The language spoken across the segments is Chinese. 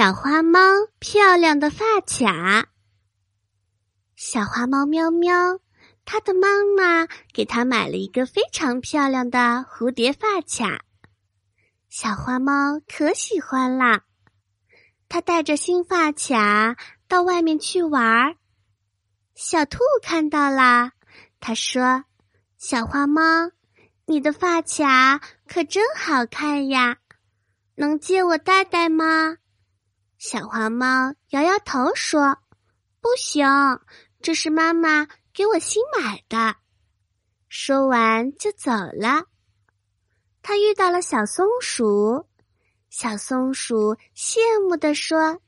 小花猫漂亮的发卡。小花猫喵喵，它的妈妈给它买了一个非常漂亮的蝴蝶发卡。小花猫可喜欢啦，它带着新发卡到外面去玩儿。小兔看到啦，它说：“小花猫，你的发卡可真好看呀，能借我戴戴吗？”小花猫摇摇头说：“不行，这是妈妈给我新买的。”说完就走了。他遇到了小松鼠，小松鼠羡慕地说：“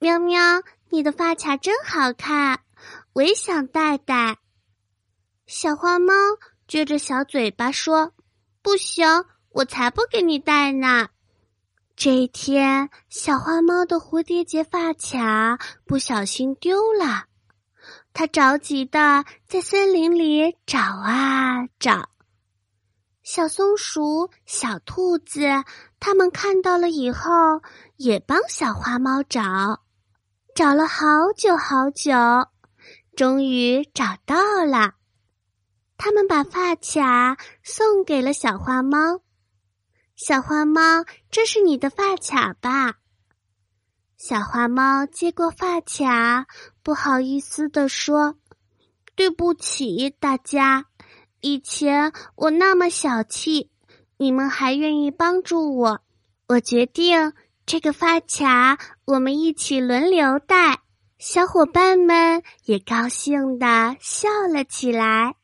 喵喵，你的发卡真好看，我也想戴戴。”小花猫撅着小嘴巴说：“不行，我才不给你戴呢。”这一天，小花猫的蝴蝶结发卡不小心丢了，它着急的在森林里找啊找。小松鼠、小兔子，他们看到了以后，也帮小花猫找，找了好久好久，终于找到了。他们把发卡送给了小花猫。小花猫，这是你的发卡吧？小花猫接过发卡，不好意思地说：“对不起，大家，以前我那么小气，你们还愿意帮助我，我决定这个发卡我们一起轮流戴。”小伙伴们也高兴的笑了起来。